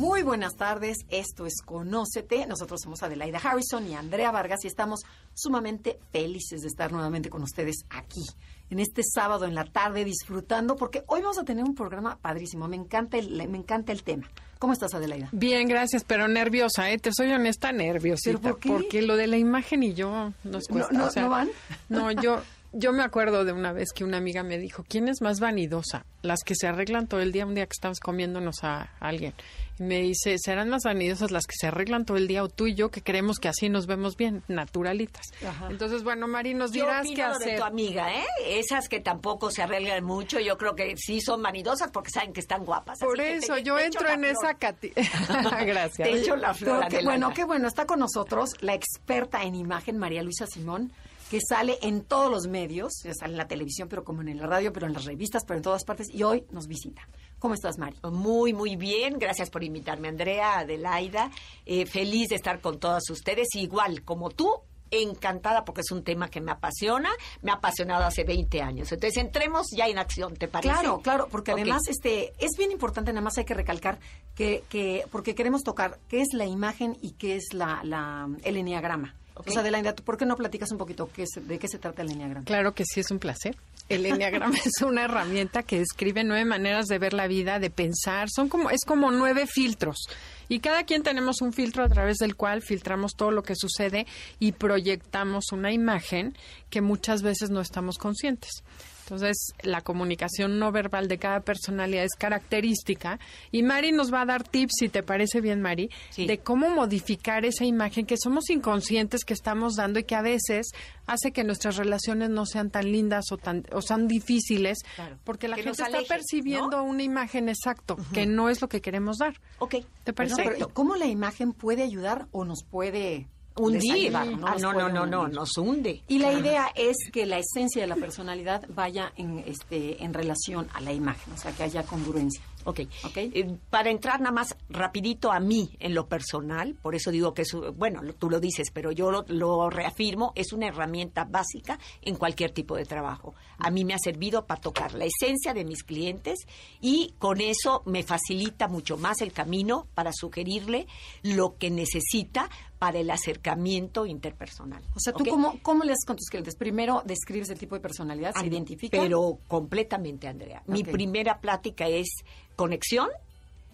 Muy buenas tardes, esto es Conócete. Nosotros somos Adelaida Harrison y Andrea Vargas y estamos sumamente felices de estar nuevamente con ustedes aquí, en este sábado en la tarde, disfrutando, porque hoy vamos a tener un programa padrísimo. Me encanta el, me encanta el tema. ¿Cómo estás, Adelaida? Bien, gracias, pero nerviosa, ¿eh? Te soy honesta, nerviosita. ¿Pero por qué? Porque lo de la imagen y yo nos ¿No, cuesta. no, o sea, ¿no van? No, yo, yo me acuerdo de una vez que una amiga me dijo, ¿quién es más vanidosa? Las que se arreglan todo el día, un día que estamos comiéndonos a alguien. Y me dice, ¿serán más vanidosas las que se arreglan todo el día o tú y yo que creemos que así nos vemos bien, naturalitas? Ajá. Entonces, bueno, Mari, nos Yo dirás opino qué lo de hacer. tu amiga, ¿eh? Esas que tampoco se arreglan mucho, yo creo que sí son vanidosas porque saben que están guapas. Así Por que eso, te- yo te entro en flor. esa categoría. Gracias. Te echo la flor, Pero qué bueno, qué bueno. Está con nosotros la experta en imagen, María Luisa Simón, que sale en todos los medios, ya sale en la televisión, pero como en la radio, pero en las revistas, pero en todas partes, y hoy nos visita. ¿Cómo estás, Mari? Muy, muy bien. Gracias por invitarme, Andrea, Adelaida. Eh, feliz de estar con todas ustedes. Igual, como tú, encantada porque es un tema que me apasiona. Me ha apasionado hace 20 años. Entonces, entremos ya en acción, ¿te parece? Claro, claro, porque además este es bien importante, nada más hay que recalcar que, que porque queremos tocar qué es la imagen y qué es la, la el enneagrama. Ok. O sea, Adelaida, ¿tú ¿por qué no platicas un poquito qué es, de qué se trata el enneagrama? Claro que sí, es un placer. El enneagrama es una herramienta que describe nueve maneras de ver la vida, de pensar. Son como es como nueve filtros y cada quien tenemos un filtro a través del cual filtramos todo lo que sucede y proyectamos una imagen que muchas veces no estamos conscientes. Entonces, la comunicación no verbal de cada personalidad es característica y Mari nos va a dar tips, si te parece bien, Mari, Sí. de cómo modificar esa imagen que somos inconscientes que estamos dando y que a veces hace que nuestras relaciones no sean tan lindas o tan o sean difíciles Claro. porque la Que gente está percibiendo ¿no? una imagen exacto que no es lo que queremos dar. Ok. ¿Te parece? Pero ¿Cómo la imagen puede ayudar o nos puede Hundir. Ah, no, no, no, no, nos hunde. Y la idea es que la esencia de la personalidad vaya en este en relación a la imagen, o sea, que haya congruencia. Ok. Ok. Eh, para entrar nada más rapidito a mí en lo personal, por eso digo que es, bueno, lo- tú lo dices, pero yo lo, lo reafirmo, es una herramienta básica en cualquier tipo de trabajo. A mí me ha servido para tocar la esencia de mis clientes y con eso me facilita mucho más el camino para sugerirle lo que necesita para el acercamiento interpersonal. O sea, ¿tú cómo, cómo le haces con tus clientes? Primero describes el tipo de personalidad, se Ah, identifica. Pero completamente, Andrea. Mi primera plática es conexión.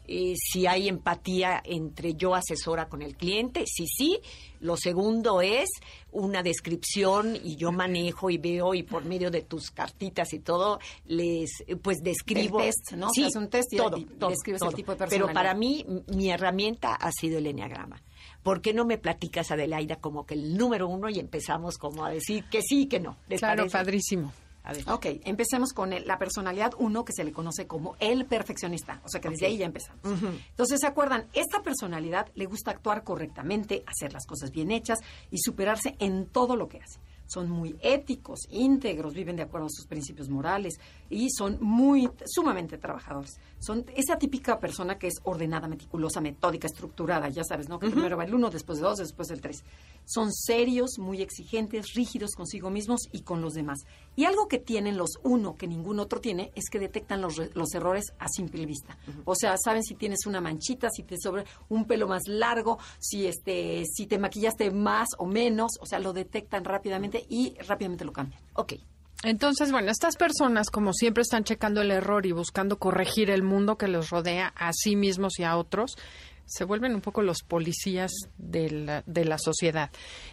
eh, si hay empatía entre yo asesora con el cliente, sí, sí. Lo segundo es una descripción y yo manejo y veo y por medio de tus cartitas y todo les pues describo El test, ¿no? Sí, hace un test y- todo, todo, describes el todo. tipo de Pero personalidad. para mí mi herramienta ha sido el enneagrama. ¿Por qué no me platicas Adelaida como que el número uno y empezamos como a decir que sí y que no? ¿Les Claro, parece? padrísimo. A ver. Ok, empecemos con el- la personalidad uno que se le conoce como el perfeccionista. O sea que desde ahí ya empezamos. Entonces, ¿se acuerdan? Esta personalidad le gusta actuar correctamente, hacer las cosas bien hechas y superarse en todo lo que hace. Son muy éticos, íntegros, viven de acuerdo a sus principios morales y son muy, sumamente trabajadores. Son esa típica persona que es ordenada, meticulosa, metódica, estructurada, ya sabes, ¿no? Que primero va el uno, después el dos, después el tres. Son serios, muy exigentes, rígidos consigo mismos y con los demás. Y algo que tienen los uno que ningún otro tiene es que detectan los, los errores a simple vista. O sea, saben si tienes una manchita, si te sobre un pelo más largo, si este, si te maquillaste más o menos, o sea, lo detectan rápidamente y rápidamente lo cambian. Ok. Entonces, bueno, estas personas, como siempre, están checando el error y buscando corregir el mundo que los rodea a sí mismos y a otros, se vuelven un poco los policías de la, de la sociedad.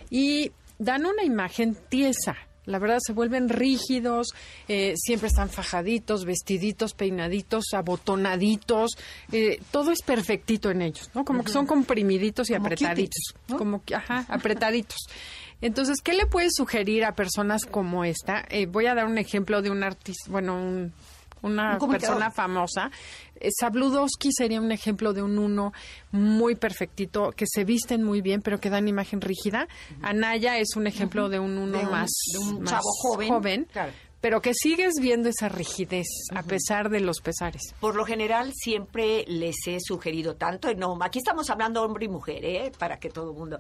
Y dan una imagen tiesa. La verdad, se vuelven rígidos, eh, siempre están fajaditos, vestiditos, peinaditos, abotonaditos. eh, todo es perfectito en ellos, ¿no? Como que son comprimiditos y Como apretaditos. Como que, ajá, apretaditos. Entonces, ¿qué le puedes sugerir a personas como esta? Eh, voy a dar un ejemplo de un artista, bueno, un una Un persona famosa. Eh, Sabludowski sería un ejemplo de un uno muy perfectito, que se visten muy bien, pero que dan imagen rígida. Anaya es un ejemplo de un uno De un- más, de un más chavo joven. Claro. pero que sigues viendo esa rigidez a pesar de los pesares. Por lo general siempre les he sugerido tanto, y no, aquí estamos hablando hombre y mujer, ¿eh? para que todo el mundo.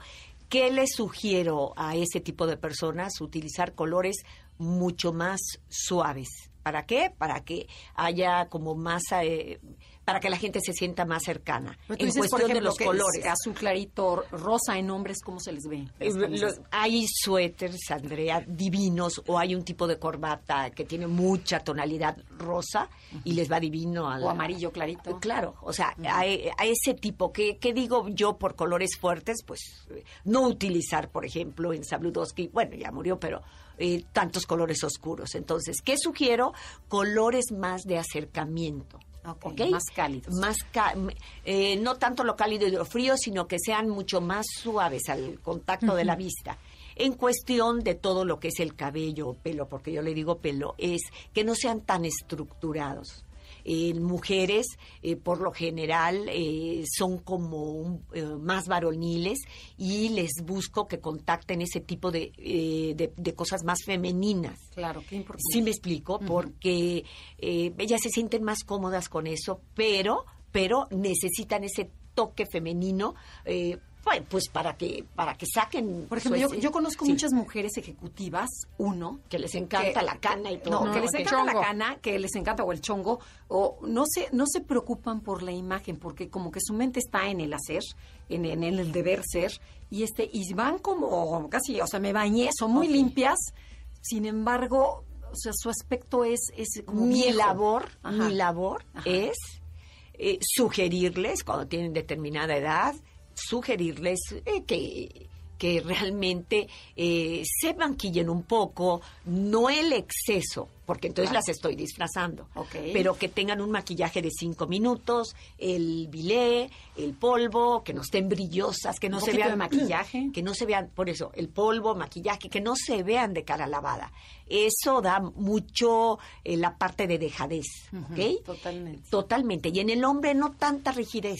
¿Qué les sugiero a ese tipo de personas? Utilizar colores mucho más suaves. ¿Para qué? Para que haya como más, eh, para que la gente se sienta más cercana. Pero tú en dices, cuestión por ejemplo, de los que es colores. azul clarito, rosa en hombres, ¿cómo se les ve? Eh, hay suéteres, Andrea, divinos, o hay un tipo de corbata que tiene mucha tonalidad rosa y les va divino al O amarillo clarito. Claro, o sea, a, a ese tipo, ¿qué, qué digo yo por colores fuertes? Pues eh, no utilizar, por ejemplo, en Sabludowski, bueno, ya murió, pero eh, tantos colores oscuros. Entonces, ¿qué sugiero? Colores más de acercamiento. Más cálidos. Más ca- eh, no tanto lo cálido y lo frío, sino que sean mucho más suaves al contacto de la vista. En cuestión de todo lo que es el cabello o pelo, porque yo le digo pelo, es que no sean tan estructurados. En mujeres, eh, por lo general, eh, son como un- eh, más varoniles y les busco que contacten ese tipo de, eh, de- de cosas más femeninas. Claro, qué importante. Sí me explico, porque eh, ellas se sienten más cómodas con eso, pero, pero necesitan ese toque femenino, eh, pues, para que, para que saquen. Por ejemplo, yo, conozco sí, muchas mujeres ejecutivas, uno, que les encanta que- la cana y no, todo. que les encanta Chongo. la cana, que les encanta o el chongo, o no se, no se preocupan por la imagen, porque como que su mente está en el hacer, en, en el deber ser, y este, y van como casi, o sea, me bañé, son muy limpias, sin embargo, o sea, su aspecto es, es como mi viejo. labor, Ajá. mi labor Ajá. es eh, sugerirles, cuando tienen determinada edad, sugerirles eh, que, que realmente eh, se banquillen un poco, no el exceso, porque entonces Claro. las estoy disfrazando, pero que tengan un maquillaje de cinco minutos, el bilé, el polvo, que no estén brillosas, que no se vean de maquillaje. que no se vean, por eso, el polvo, maquillaje, que no se vean de cara lavada. Eso da mucho eh, la parte de dejadez, ¿ok? totalmente. Totalmente. Y en el hombre no tanta rigidez,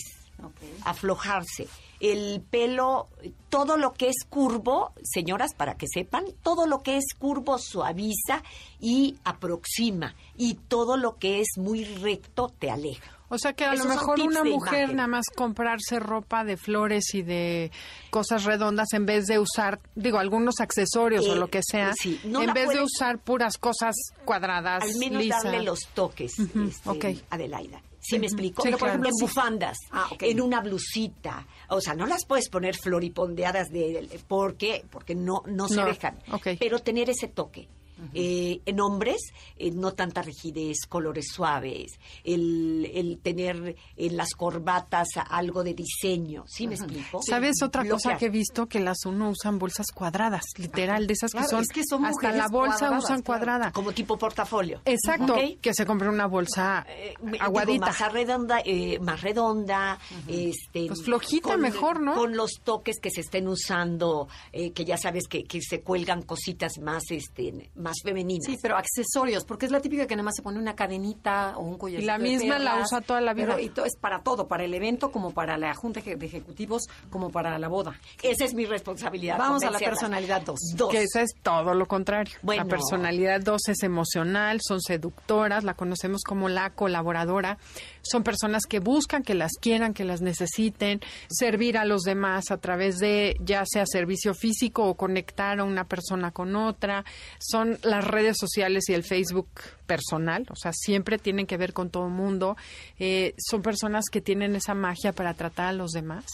aflojarse. El pelo, todo lo que es curvo, señoras, para que sepan, todo lo que es curvo suaviza y aproxima. Y todo lo que es muy recto te aleja. O sea que a Esos lo mejor una mujer imagen. nada más comprarse ropa de flores y de cosas redondas en vez de usar, digo, algunos accesorios o Eh, lo que sea, sí, no en vez de usar puras cosas cuadradas, al menos darle los toques, este. Adelaida. ¿Sí me explico? Sí, Pero, por claro. ejemplo, en bufandas, Ah, en una blusita. O sea, no las puedes poner floripondeadas de... ¿Por qué? Porque no, no se No, dejan. ok. Pero tener ese toque. Eh, en hombres, eh, no tanta rigidez, colores suaves, el, el tener en las corbatas algo de diseño. ¿Sí me explico? ¿Sabes otra cosa Bloquear. que he visto? Que las uno usan bolsas cuadradas, literal, de esas Claro, que son, es que son hasta la bolsa cuadradas, usan claro. cuadrada. Como tipo portafolio. Exacto, que se compre una bolsa Eh, digo, aguadita. más redonda, eh, más redonda, este, Pues flojita mejor, ¿no? Con los toques que se estén usando, eh, que ya sabes que, que se cuelgan cositas más, este, más femeninas. Sí, pero accesorios, porque es la típica que nada más se pone una cadenita o un collar. Y la misma la usa toda la vida. Pero y to- es para todo, para el evento, como para la junta de ejecutivos, como para la boda. Esa es mi responsabilidad. Vamos a la personalidad 2. Dos. Que esa es todo lo contrario. Bueno. La personalidad 2 es emocional, son seductoras, la conocemos como la colaboradora. Son personas que buscan que las quieran, que las necesiten, servir a los demás a través de ya sea servicio físico o conectar a una persona con otra. Son las redes sociales y el Facebook personal, o sea, siempre tienen que ver con todo el mundo. Eh, son personas que tienen esa magia para tratar a los demás.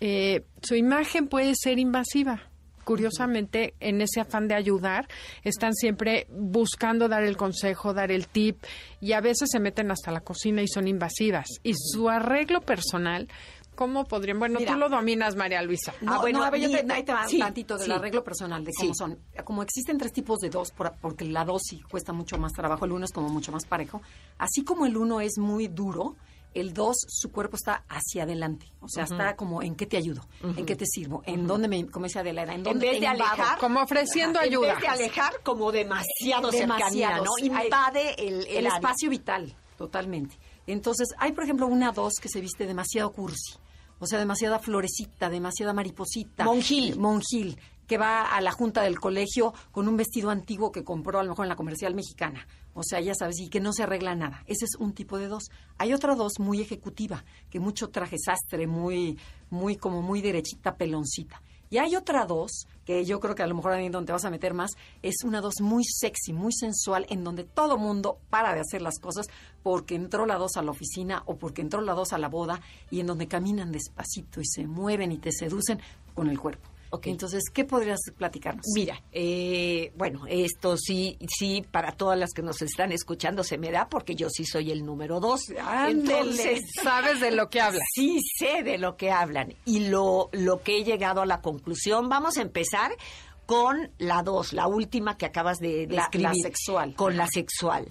Eh, su imagen puede ser invasiva. Curiosamente, en ese afán de ayudar, están siempre buscando dar el consejo, dar el tip, y a veces se meten hasta la cocina y son invasivas. Y su arreglo personal, ¿cómo podrían? Bueno, Mira. tú lo dominas, María Luisa. No, Ah, bueno, no, a ver, yo te, di- ahí te va sí, tantito del sí. arreglo personal, de cómo Sí. son. Como existen tres tipos de dos, por- porque la dos sí cuesta mucho más trabajo, el uno es como mucho más parejo. Así como el uno es muy duro, el 2, su cuerpo está hacia adelante. O sea, está como en qué te ayudo, en qué te sirvo, en dónde me, como decía Adela, en dónde vez te de alejar, Como ofreciendo ayuda. En vez de alejar, como demasiado, cercanía, Demasiados. ¿no? Invade el, el espacio vital, totalmente. Entonces, hay, por ejemplo, una dos que se viste demasiado cursi. O sea, demasiada florecita, demasiada mariposita. Monjil. Monjil, que va a la junta del colegio con un vestido antiguo que compró a lo mejor en la comercial mexicana. O sea, ya sabes, y que no se arregla nada. Ese es un tipo de dos. Hay otra dos muy ejecutiva, que mucho traje sastre, muy, muy, como muy derechita, peloncita. Y hay otra dos, que yo creo que a lo mejor ahí donde te vas a meter más, es una dos muy sexy, muy sensual, en donde todo mundo para de hacer las cosas porque entró la dos a la oficina o porque entró la dos a la boda y en donde caminan despacito y se mueven y te seducen con el cuerpo. Ok. Entonces, ¿qué podrías platicarnos? Mira, eh, bueno, esto sí, sí, para todas las que nos están escuchando se me da porque yo sí soy el número dos. Ándele. Entonces, Sabes de lo que hablas. sí sé de lo que hablan y lo, lo que he llegado a la conclusión. Vamos a empezar con la dos, la última que acabas de La- describir. la sexual. Con la sexual.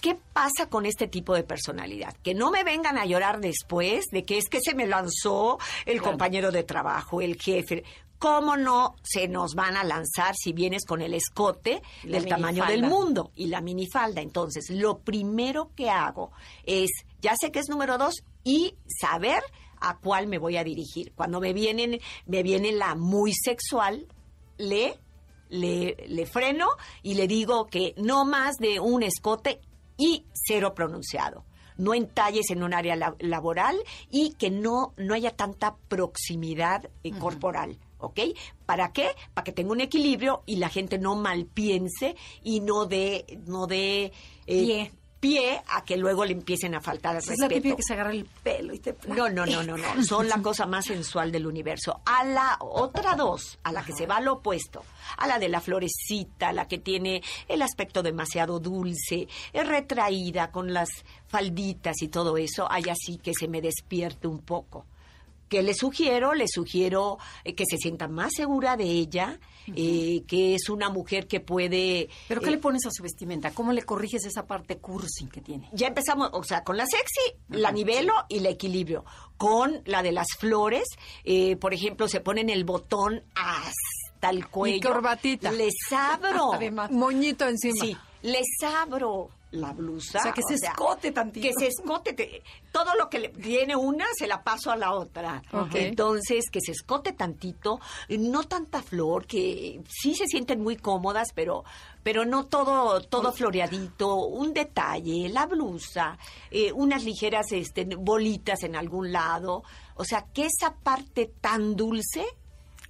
¿Qué pasa con este tipo de personalidad? Que no me vengan a llorar después de que es que se me lanzó el Claro. compañero de trabajo, el jefe. ¿Cómo no se nos van a lanzar si vienes con el escote La del tamaño del mundo y la minifalda? Entonces, lo primero que hago es, ya sé que es número dos, y saber a cuál me voy a dirigir. Cuando me vienen, me viene la muy sexual, le, le, le freno y le digo que no más de un escote y cero pronunciado. No entalles en un área la- laboral y que no, no haya tanta proximidad eh, corporal. ¿Ok? ¿Para qué? Para que tenga un equilibrio y la gente no malpiense y no dé no dé eh, Pie. pie a que luego le empiecen a faltar es la típica que se agarra el pelo y te No, no, no, no, no. Son la cosa más sensual del universo. A la otra dos, a la que se va al opuesto, a la de la florecita, la que tiene el aspecto demasiado dulce, es retraída con las falditas y todo eso, hay así que se me despierte un poco. ¿Qué le sugiero? Le sugiero eh, que se sienta más segura de ella, eh, que es una mujer que puede... ¿Pero qué eh, le pones a su vestimenta? ¿Cómo le corriges esa parte cursi que tiene? ya empezamos, o sea, con la sexy, la nivelo y la equilibrio. Con la de las flores, eh, por ejemplo, se ponen el botón hasta el cuello. corbatita. Les abro. Además. Moñito encima. Sí, les abro la blusa. O sea, que se escote tantito. Que se escote. te- todo lo que le viene una, se la paso a la otra. Entonces, que se escote tantito, no tanta flor, que sí se sienten muy cómodas, pero, pero no todo, todo floreadito, un detalle, la blusa, eh, unas ligeras este, bolitas en algún lado. O sea, que esa parte tan dulce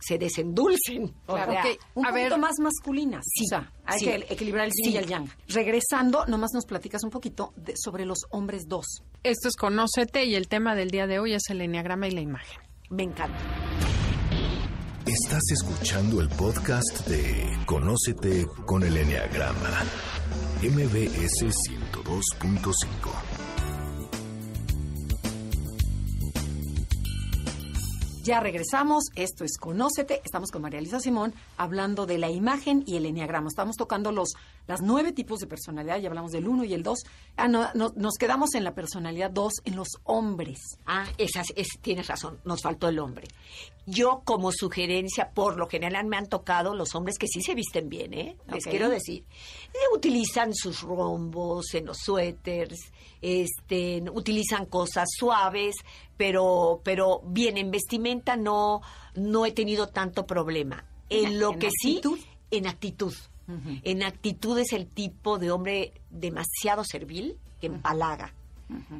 se desendulcen. O Claro, sea, ok. Un a poquito ver. más masculinas. Sí, o sea, hay sí. que equilibrar el yin Sí. y el yang. Regresando, nomás nos platicas un poquito de- sobre los hombres dos. Esto es Conócete y el tema del día de hoy es el enneagrama y la imagen. me encanta. Estás escuchando el podcast de Conócete con el Enneagrama. MBS 102.5. Ya regresamos, esto es Conócete, estamos con María Elisa Simón hablando de la imagen y el enneagrama. Estamos tocando los las nueve tipos de personalidad, ya hablamos del uno y el dos. Ah, no, no, nos quedamos en la personalidad dos, en los hombres. Ah, esas, es, tienes razón, nos faltó el hombre. Yo como sugerencia, por lo general me han tocado los hombres que sí se visten bien, ¿eh? Les quiero decir. Eh, utilizan sus rombos en los suéteres, este, utilizan cosas suaves, pero, pero bien, en vestimenta no, no he tenido tanto problema. En, En- lo en que actitud. sí, en actitud. En actitud es el tipo de hombre demasiado servil que empalaga.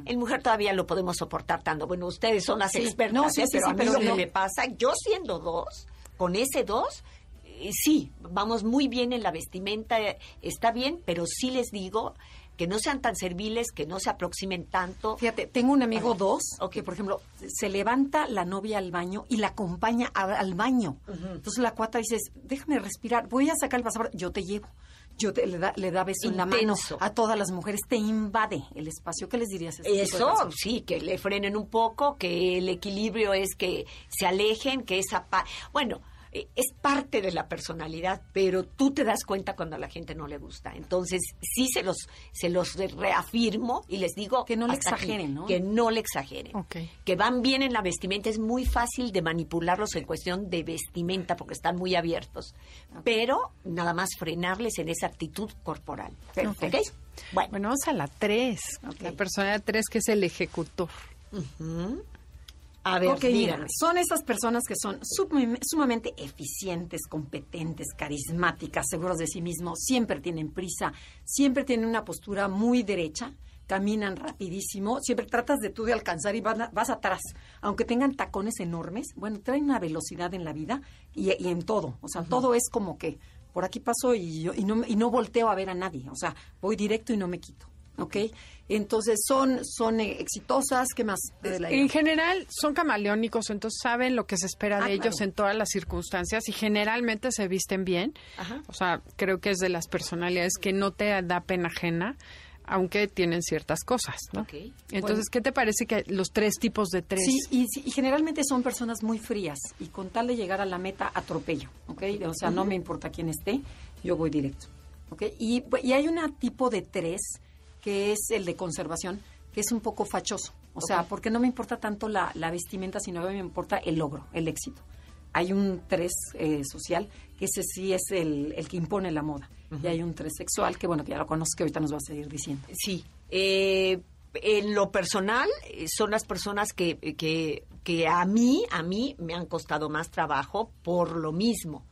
En mujer todavía lo podemos soportar tanto. Bueno, ustedes son las Sí. expertas, No, sí, ¿eh? sí, pero sí, a mí pero lo que me pasa, yo siendo dos, con ese dos, eh, sí, vamos muy bien en la vestimenta, eh, está bien, pero sí les digo que no sean tan serviles, que no se aproximen tanto. Fíjate, tengo un amigo Ajá. dos Ok. que, por ejemplo, se levanta la novia al baño y la acompaña a- al baño. Entonces la cuata dice, déjame respirar, voy a sacar el pasaporte, yo te llevo. Yo te, le, da, le da beso en la mano a todas las mujeres, te invade el espacio. ¿Qué les dirías? a este Eso, sí, que le frenen un poco, que el equilibrio es que se alejen, que esa... pa- bueno, es parte de la personalidad, pero tú te das cuenta cuando a la gente no le gusta. Entonces, sí se los, se los reafirmo y les digo Que no le aquí, exageren, ¿no? Que no le exageren. Ok. Que van bien en la vestimenta. Es muy fácil de manipularlos en cuestión de vestimenta porque están muy abiertos. Pero nada más frenarles en esa actitud corporal. Perfecto. ¿Ok? Bueno, Bueno, vamos a la 3. Ok. La personalidad 3 que es el ejecutor. A ver, ok, mira, son esas personas que son sumam- sumamente eficientes, competentes, carismáticas, seguros de sí mismos, siempre tienen prisa, siempre tienen una postura muy derecha, caminan rapidísimo, siempre tratas de tú de alcanzar y van a- vas atrás, aunque tengan tacones enormes, bueno, traen una velocidad en la vida y, y en todo, o sea, todo es como que por aquí paso y, yo, y, no, y no volteo a ver a nadie, o sea, voy directo y no me quito. ¿Ok? Entonces son, son exitosas, ¿qué más? de la En general son camaleónicos, entonces saben lo que se espera Ah, de ellos claro. en todas las circunstancias y generalmente se visten bien. Ajá. O sea, creo que es de las personalidades que no te da pena ajena, aunque tienen ciertas cosas. Entonces, Bueno. ¿qué te parece que los tres tipos de tres? Sí, y, sí, y generalmente son personas muy frías y con tal de llegar a la meta atropello, ¿ok? O sea, no me importa quién esté, yo voy directo, ¿ok? Y, y hay un tipo de tres que es el de conservación, que es un poco fachoso, o sea, porque no me importa tanto la, la vestimenta, sino me importa el logro, el éxito. Hay un tres eh, social, que ese sí es el, el que impone la moda. Y hay un tres sexual, que bueno, que ya lo conozco, que ahorita nos va a seguir diciendo. Sí. Eh, en lo personal, eh, son las personas que, que, que a mí, a mí me han costado más trabajo por lo mismo.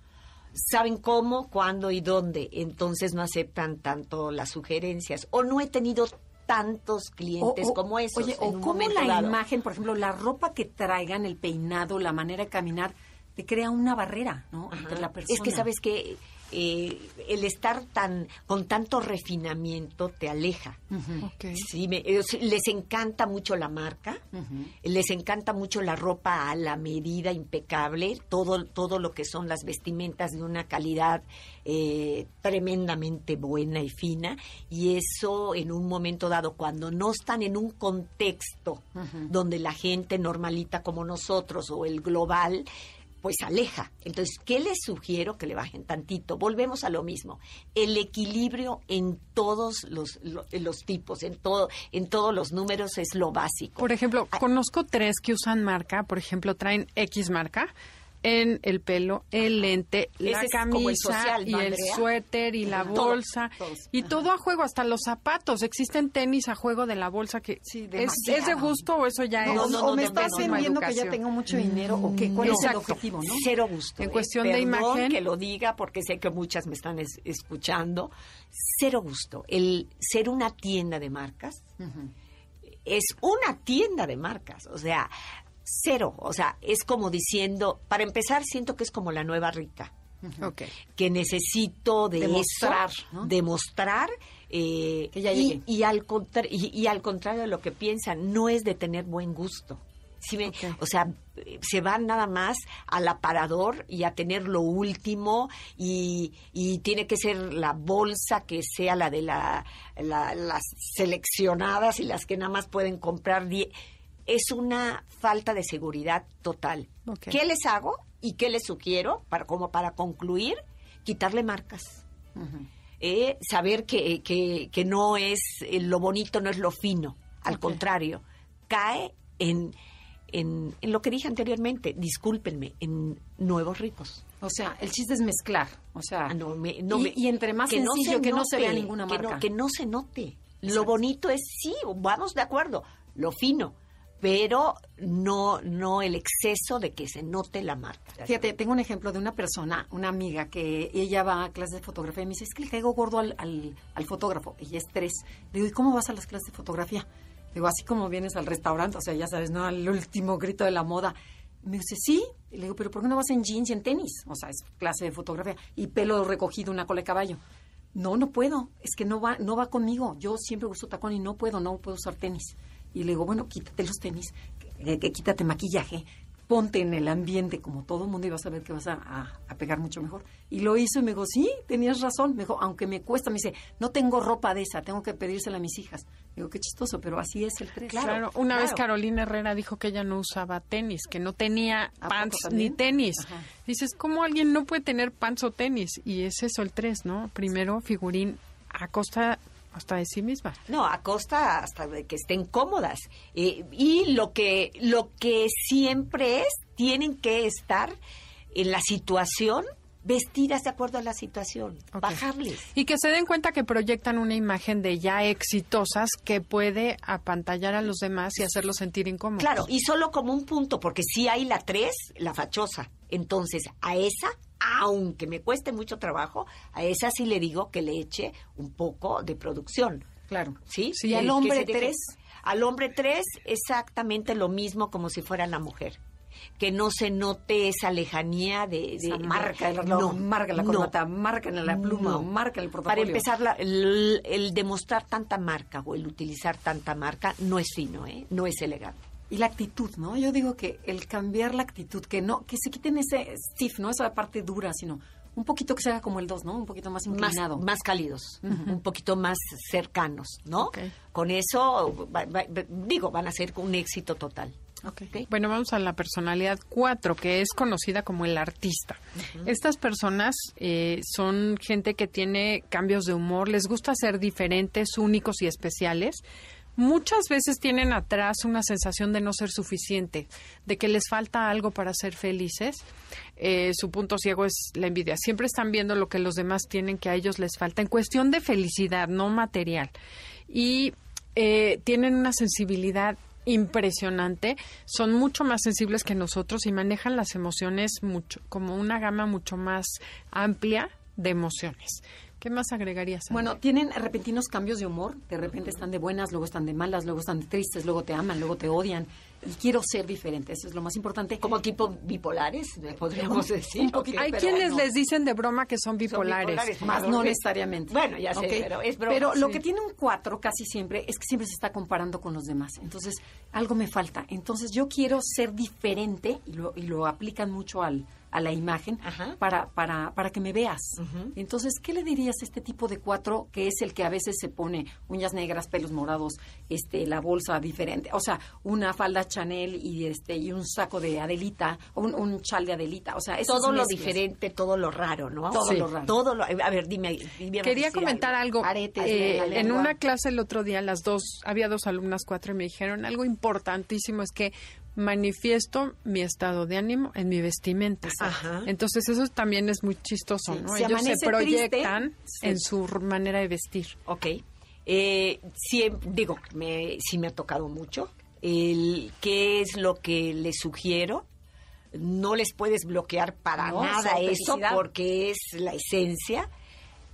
Saben cómo, cuándo y dónde, entonces no aceptan tanto las sugerencias. O no he tenido tantos clientes O- o- como esos. Oye, en o momento la dado. imagen, por ejemplo, la ropa que traigan, el peinado, la manera de caminar, te crea una barrera, ¿no? Ajá. Entre la persona. Es que sabes que eh, el estar tan con tanto refinamiento te aleja. Ok. Sí, me- eh, sí, les encanta mucho la marca, les encanta mucho la ropa a la medida impecable, todo, todo lo que son las vestimentas de una calidad eh, tremendamente buena y fina, y eso en un momento dado, cuando no están en un contexto donde la gente normalita como nosotros o el global, pues aleja. Entonces, ¿qué les sugiero? Que le bajen tantito. Volvemos a lo mismo. El equilibrio en todos los, lo- los tipos, en, todo, en todos los números es lo básico. Por ejemplo, Ah, conozco tres que usan marca, por ejemplo, traen X marca en el pelo, el lente, la Ese camisa social, y ¿no, el Andrea? suéter y la Todo, bolsa y todo a juego, hasta los zapatos. Existen tenis a juego de la bolsa que Sí, es, de gusto o eso ya No, es o- no, o me no, estás vendiendo que ya tengo mucho dinero o qué, cuál es el objetivo, ¿no? Cero gusto. En eh. cuestión de imagen. que lo diga porque sé que muchas me están es- escuchando. Cero gusto. El ser una tienda de marcas es una tienda de marcas. O sea, cero. O sea, es como diciendo, para empezar, siento que es como la nueva rica. Que necesito de Demostrar, eso, ¿no? demostrar eh, Que ya y, al contra- y, y al contrario de lo que piensan, no es de tener buen gusto. ¿Sí me- Ok. O sea, se van nada más al aparador y a tener lo último y, y tiene que ser la bolsa que sea la de la, la- las seleccionadas y las que nada más pueden comprar. die- Es una falta de seguridad total. ¿Qué les hago y qué les sugiero para como para concluir? Quitarle marcas. Eh, saber que, que- que no es eh, lo bonito, no es lo fino. Al contrario, cae en, en, en lo que dije anteriormente, discúlpenme, en nuevos ricos. O sea, el chiste es mezclar. O sea, Ah, no, me- no y, me- y entre más que no sencillo, se que no se vea ninguna que no- marca. Que no, se note. Lo bonito es, sí, vamos de acuerdo, lo fino, pero no, no el exceso de que se note la marca. Fíjate, tengo un ejemplo de una persona, una amiga, que ella va a clases de fotografía y me dice, es que le caigo gordo al, al, fotógrafo. Ella es tres. Le digo, ¿y cómo vas a las clases de fotografía? Digo, así como vienes al restaurante, o sea, ya sabes, ¿no? Al último grito de la moda. Me dice, sí. Y le digo, ¿pero por qué no vas en jeans y en tenis? O sea, es clase de fotografía. Y pelo recogido, una cola de caballo. No, no puedo. Es que no va, no va conmigo. Yo siempre uso tacón y no puedo, no puedo usar tenis. Y le digo, bueno, quítate los tenis, que, que quítate maquillaje, ponte en el ambiente como todo el mundo y vas a ver que vas a, a- a pegar mucho mejor. Y lo hizo y me dijo, sí, tenías razón. Me dijo, aunque me cuesta, me dice, no tengo ropa de esa, tengo que pedírsela a mis hijas. Digo, qué chistoso, pero así es el 3. Claro, una vez Carolina Herrera dijo que ella no usaba tenis, que no tenía ¿A poco pants ni tenis. Ajá. Dices, ¿cómo alguien no puede tener pants o tenis? Y es eso el 3, ¿no? Primero, figurín a costa hasta de sí misma. No, a costa hasta de que estén cómodas. Eh, y lo que, lo que siempre es, tienen que estar en la situación vestidas de acuerdo a la situación, bajarles. Y que se den cuenta que proyectan una imagen de ya exitosas que puede apantallar a los demás y hacerlos sentir incómodos. Claro, y solo como un punto, porque si hay la tres, la fachosa. Entonces, a esa, aunque me cueste mucho trabajo, a esa sí le digo que le eche un poco de producción. Claro. ¿Sí? Sí, al hombre se deje- 3, Al hombre tres, exactamente lo mismo como si fuera la mujer. Que no se note esa lejanía de... marca el de- reloj, no, marca la no. corbata, marca en la pluma, No. marca el Para portafolio. empezar, la- el, el demostrar tanta marca o el utilizar tanta marca no es fino, ¿eh? No es elegante. Y la actitud, ¿no? Yo digo que el cambiar la actitud, que no, que se quiten ese stiff, ¿no? Esa parte dura, sino un poquito que se haga como el 2, ¿no? Un poquito más inclinado. más cálidos, un poquito más cercanos, ¿no? Con eso, va- va- digo, van a ser un éxito total. Bueno, vamos a la personalidad 4, que es conocida como el artista. Estas personas eh, son gente que tiene cambios de humor, les gusta ser diferentes, únicos y especiales. Muchas veces tienen atrás una sensación de no ser suficiente, de que les falta algo para ser felices. Eh, su punto ciego es la envidia. Siempre están viendo lo que los demás tienen que a ellos les falta, en cuestión de felicidad, no material. Y eh, tienen una sensibilidad impresionante, son mucho más sensibles que nosotros y manejan las emociones mucho, como una gama mucho más amplia de emociones. ¿Qué más agregarías? Bueno, tienen repentinos cambios de humor. De repente están de buenas, luego están de malas, luego están de tristes, luego te aman, luego te odian. Y quiero ser diferente, eso es lo más importante. Como tipo bipolares, podríamos decir. un poquito, Hay quienes les dicen de broma que son bipolares. bipolares. Más no necesariamente. Bueno, ya sé, pero es broma, Pero lo que tiene un 4 casi siempre es que siempre se está comparando con los demás. Entonces, algo me falta. Entonces, yo quiero ser diferente y lo, y lo aplican mucho al, a la imagen para, para, para que me veas. Entonces, ¿qué le dirías a este tipo de 4 que es el que a veces se pone uñas negras, pelos morados, este, la bolsa diferente? O sea, una falda Chanel y, este, y un saco de Adelita, o un, un chal de Adelita. O sea, todo lo diferente, todo lo raro, ¿no? Todo Sí. lo raro. Todo lo, a ver, dime. dime Quería comentar algo. Aretes, Eh, en una clase el otro día, las dos, había dos alumnas, cuatro, y me dijeron algo importantísimo es que manifiesto mi estado de ánimo en mi vestimenta. Ajá. Entonces eso también es muy chistoso, Sí, ¿no? si Ellos se proyectan triste, sí. en su manera de vestir. Ok. Eh, siem- digo, me, sí me ha tocado mucho. El, ¿Qué es lo que les sugiero? No les puedes bloquear para No, nada eso porque es la esencia.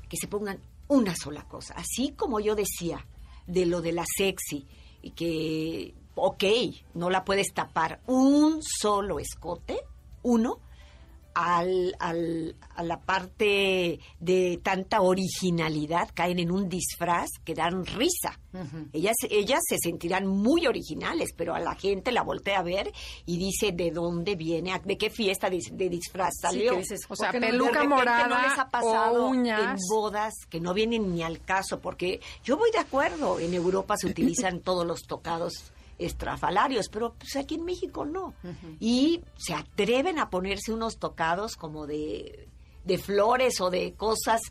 Que se pongan una sola cosa. Así como yo decía de lo de la sexy y que, ok, no la puedes tapar. Un solo escote, uno, al, al- a la parte de tanta originalidad, caen en un disfraz que dan risa. ellas, ellas se sentirán muy originales, pero a la gente la voltea a ver y dice de dónde viene, de qué fiesta de, de disfraz Sí, salió. que dices, O sea, peluca morada no les ha pasado o uñas. en bodas que no vienen ni al caso, porque yo voy de acuerdo, en Europa se utilizan todos los tocados estrafalarios, pero pues aquí en México no. Y se atreven a ponerse unos tocados como de de flores o de cosas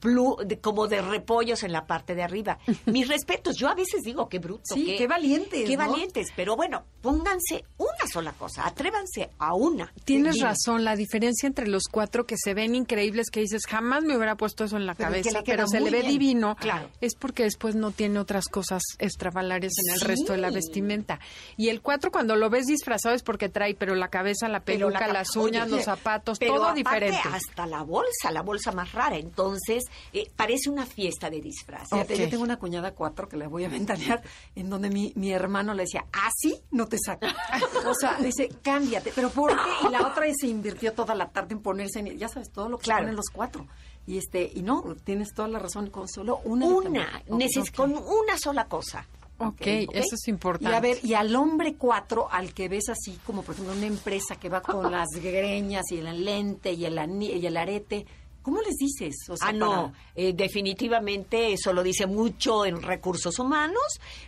plu- de- como de repollos en la parte de arriba. Mis respetos, yo a veces digo qué bruto. Sí, qué valientes, Qué ¿no? valientes, pero bueno, pónganse una sola cosa, atrévanse a una. Tienes Dime. razón, la diferencia entre los cuatro que se ven increíbles, que dices, jamás me hubiera puesto eso en la Pero cabeza, pero se le ve bien. divino, Claro. es porque después no tiene otras cosas extravalares en el Sí. resto de la vestimenta. Y el cuatro, cuando lo ves disfrazado, es porque trae, pero la cabeza, la peluca, la- las uñas, Oye, los zapatos, todo diferente. Hasta la bolsa, la bolsa más rara. Entonces, eh, parece una fiesta de disfraz. Fíjate, Ok. yo tengo una cuñada cuatro que la voy a ventanear, en donde mi, mi hermano le decía, así no te saco. O sea, dice, cámbiate. ¿Pero por qué? Y la otra se invirtió toda la tarde en ponerse, en, ya sabes, todo lo que Claro. se ponen los cuatro. Y este y no, tienes toda la razón, con solo una. Una, Ok, neces- ok. con una sola cosa. Ok, eso es importante. Y a ver, y al hombre cuatro, al que ves así, como por ejemplo una empresa que va con las greñas y el lente y el, y el arete, ¿cómo les dices? O sea, Ah, no, para- eh, definitivamente eso lo dice mucho en recursos humanos,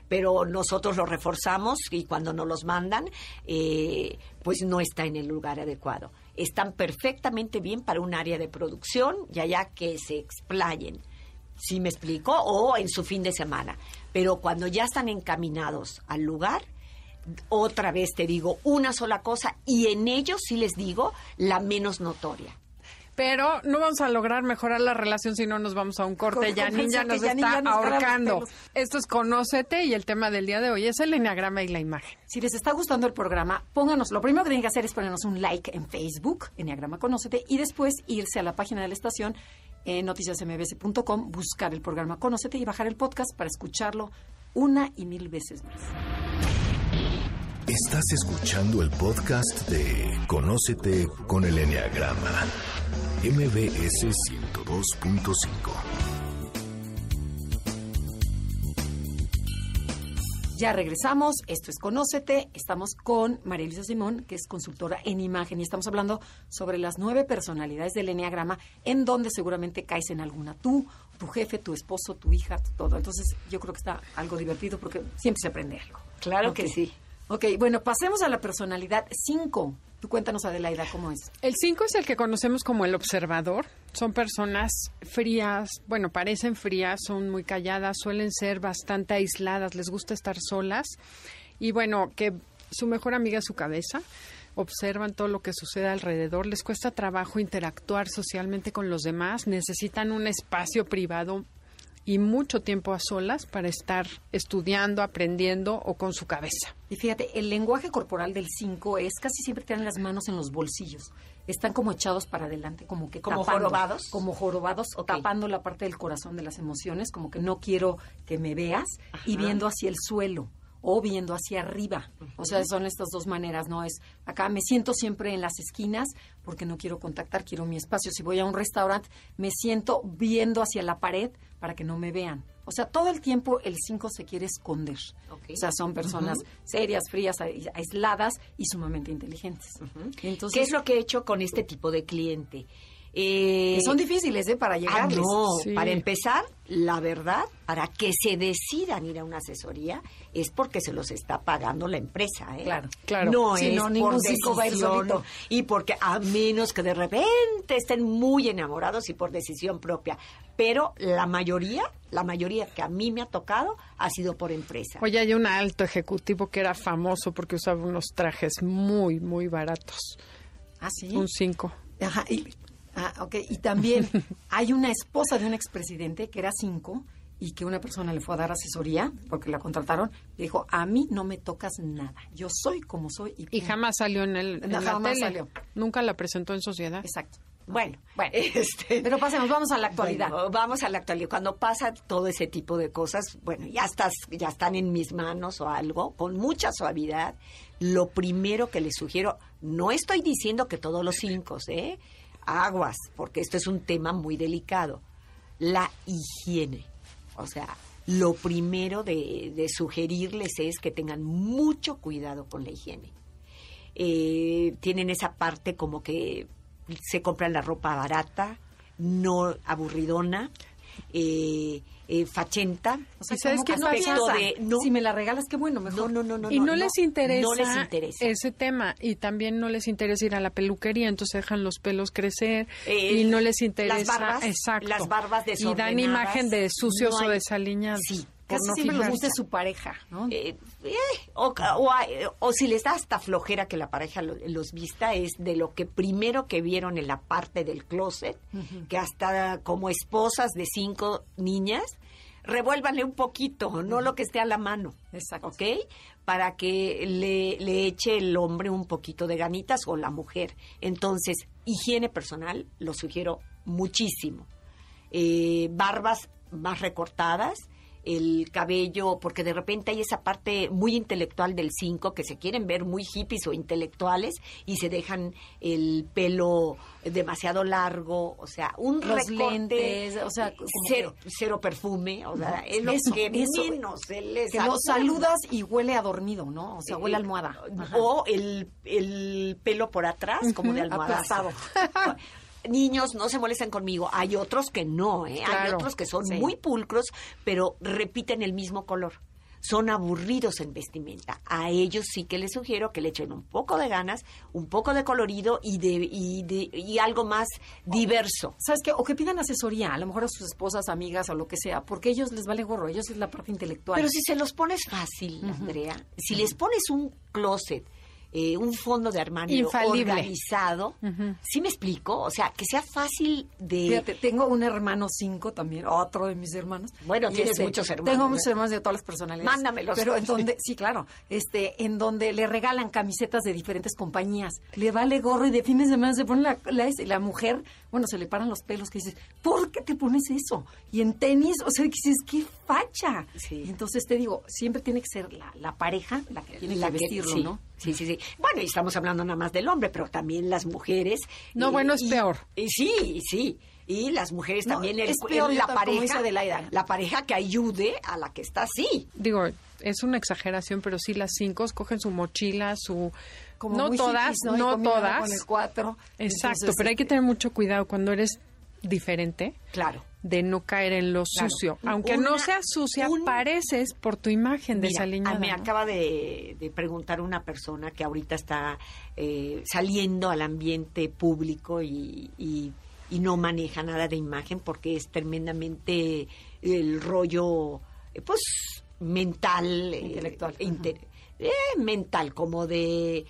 pero nosotros lo reforzamos y cuando nos los mandan, eh, pues no está en el lugar adecuado. Están perfectamente bien para un área de producción y allá que se explayen. ¿Sí me explico? O en su fin de semana. Pero cuando ya están encaminados al lugar, otra vez te digo una sola cosa y en ellos sí les digo la menos notoria. Pero no vamos a lograr mejorar la relación si no nos vamos a un corte. Con- Ya nos Janine está nos ahorcando. Esto es Conócete y el tema del día de hoy es el enneagrama y la imagen. Si les está gustando el programa, pónganos, lo primero que tienen que hacer es ponernos un like en Facebook, Enneagrama Conócete, y después irse a la página de la estación en noticiasmbs.com, buscar el programa Conócete y bajar el podcast para escucharlo una y mil veces más. Estás escuchando el podcast de Conócete con el Enneagrama. MBS 102.5. Ya regresamos, esto es Conócete, estamos con María Luisa Simón, que es consultora en imagen, y estamos hablando sobre las nueve personalidades del Enneagrama, en donde seguramente caes en alguna tú, tu jefe, tu esposo, tu hija, todo. Entonces yo creo que está algo divertido porque siempre se aprende algo. Claro que sí. Ok, bueno, pasemos a la personalidad 5. Tú cuéntanos, Adelaida, cómo es. El 5 es el que conocemos como el observador. Son personas frías, bueno, parecen frías, son muy calladas, suelen ser bastante aisladas, les gusta estar solas. Y bueno, que su mejor amiga es su cabeza. Observan todo lo que sucede alrededor, les cuesta trabajo interactuar socialmente con los demás, necesitan un espacio privado y mucho tiempo a solas para estar estudiando, aprendiendo o con su cabeza. Y fíjate, el lenguaje corporal del 5 es casi siempre tienen las manos en los bolsillos. Están como echados para adelante, como que ¿Como tapando, jorobados? Como jorobados, Ok. tapando la parte del corazón de las emociones, como que no quiero que me veas, y viendo hacia el suelo o viendo hacia arriba. O sea, son estas dos maneras, ¿no? Es acá me siento siempre en las esquinas porque no quiero contactar, quiero mi espacio. Si voy a un restaurante, me siento viendo hacia la pared para que no me vean. O sea, todo el tiempo el 5 se quiere esconder. O sea, son personas serias, frías, ais- aisladas y sumamente inteligentes. Entonces, ¿Qué es lo que he hecho con este tipo de cliente? Eh, que son difíciles, ¿eh? Para Ah, llegarles. no, Sí. para empezar, la verdad, para que se decidan ir a una asesoría es porque se los está pagando la empresa, ¿eh? Claro, claro. No Sí, es no, por va decisión y porque a menos que de repente estén muy enamorados y por decisión propia, pero la mayoría, la mayoría que a mí me ha tocado ha sido por empresa. Oye, hay un alto ejecutivo que era famoso porque usaba unos trajes muy, muy baratos. Ah, sí. Un 5. Ajá, y, ah, ok. Y también hay una esposa de un expresidente que era cinco y que una persona le fue a dar asesoría porque la contrataron. Le dijo, a mí no me tocas nada. Yo soy como soy. Y, Y punto". jamás salió en, el, en No, la jamás tele. salió. Nunca la presentó en sociedad. Exacto. Bueno, Bueno, este, pero pasemos, vamos a la actualidad. Bueno, vamos a la actualidad. Cuando pasa todo ese tipo de cosas, bueno, ya estás, ya están en mis manos o algo, con mucha suavidad. Lo primero que les sugiero, no estoy diciendo que todos los cinco, ¿eh? Aguas, porque esto es un tema muy delicado. La higiene. O sea, lo primero de, sugerirles es que tengan mucho cuidado con la higiene. Eh, tienen esa parte como que se compran la ropa barata, no aburridona, eh, eh, fachenta. O sea, ¿Y sabes qué no De- no. Si me la regalas, qué bueno, No, mejor. no, no, no. y no, no, les interesa, No les interesa. ese tema y también no les interesa ir a la peluquería, entonces dejan los pelos crecer Eh, y no les interesa, las barbas, exacto, las barbas y dan imagen de sucios no hay- o desaliñados. Sí, por Casi no siempre fijarse. gusta su pareja, ¿no? Eh, eh, o, o- o si les da hasta flojera que la pareja lo- los vista, es de lo que primero que vieron en la parte del closet, que hasta como esposas de cinco niñas, revuélvanle un poquito, no lo que esté a la mano. Exacto. ¿Ok? Para que le, le eche el hombre un poquito de ganitas o la mujer. Entonces, higiene personal lo sugiero muchísimo. Eh, barbas más recortadas, el cabello, porque de repente hay esa parte muy intelectual del 5 que se quieren ver muy hippies o intelectuales y se dejan el pelo demasiado largo, o sea, un Los recorte, lentes, o sea, como cero, cero perfume, o sea, es lo Eso, que eso. menos se les Que lo saludas y huele a dormido, ¿no? O sea, huele a Eh, almohada. Ajá. O el, el pelo por atrás, como de almohadazo. Niños, no se molesten conmigo. Hay otros que no, ¿eh? Hay otros que son sí. muy pulcros, pero repiten el mismo color. Son aburridos en vestimenta. A ellos sí que les sugiero que le echen un poco de ganas, un poco de colorido y, de, y, de- y algo más diverso. ¿Sabes qué? O que pidan asesoría, a lo mejor a sus esposas, amigas o lo que sea, porque ellos les vale gorro, ellos es la parte intelectual. Pero si se los pones fácil, Andrea, si les pones un closet, eh, un fondo de armario Infalible. organizado, ¿sí me explico? O sea, que sea fácil de... Fíjate, tengo un hermano cinco también, otro de mis hermanos. Bueno, Y tienes muchos hermanos, Tengo muchos hermanos de todas las personalidades. Mándamelos. Pero en donde, sí, claro, este, en donde le regalan camisetas de diferentes compañías. Le vale gorro y de fines de semana se pone la, la, la mujer, bueno, se le paran los pelos que dices, ¿por qué te pones eso? Y en tenis, o sea, que dices, qué facha. Sí. Y entonces te digo, siempre tiene que ser la, la pareja la que tiene la que que- vestirlo, sí, ¿no? Sí, sí, sí. Bueno, y estamos hablando nada más del hombre, pero también las mujeres. No, bueno, es y- peor. y sí, sí. Y las mujeres No, también, el- es peor, el- la pareja, dice Adelaida. la pareja que ayude a la que está así. Digo, es una exageración, pero sí las cinco cogen su mochila, su... Como no todas, no todas. Con el cuatro. Exacto, Entonces, pero hay que este, tener mucho cuidado cuando eres diferente Claro. de no caer en lo Claro. sucio. Aunque no sea sucia, un- pareces por tu imagen Mira, desaliñada. a- me ¿no? acaba de, de preguntar una persona que ahorita está eh, saliendo al ambiente público y, y- y no maneja nada de imagen porque es tremendamente el rollo, eh, pues, mental. eh, Intelectual. inte- eh, mental, como de,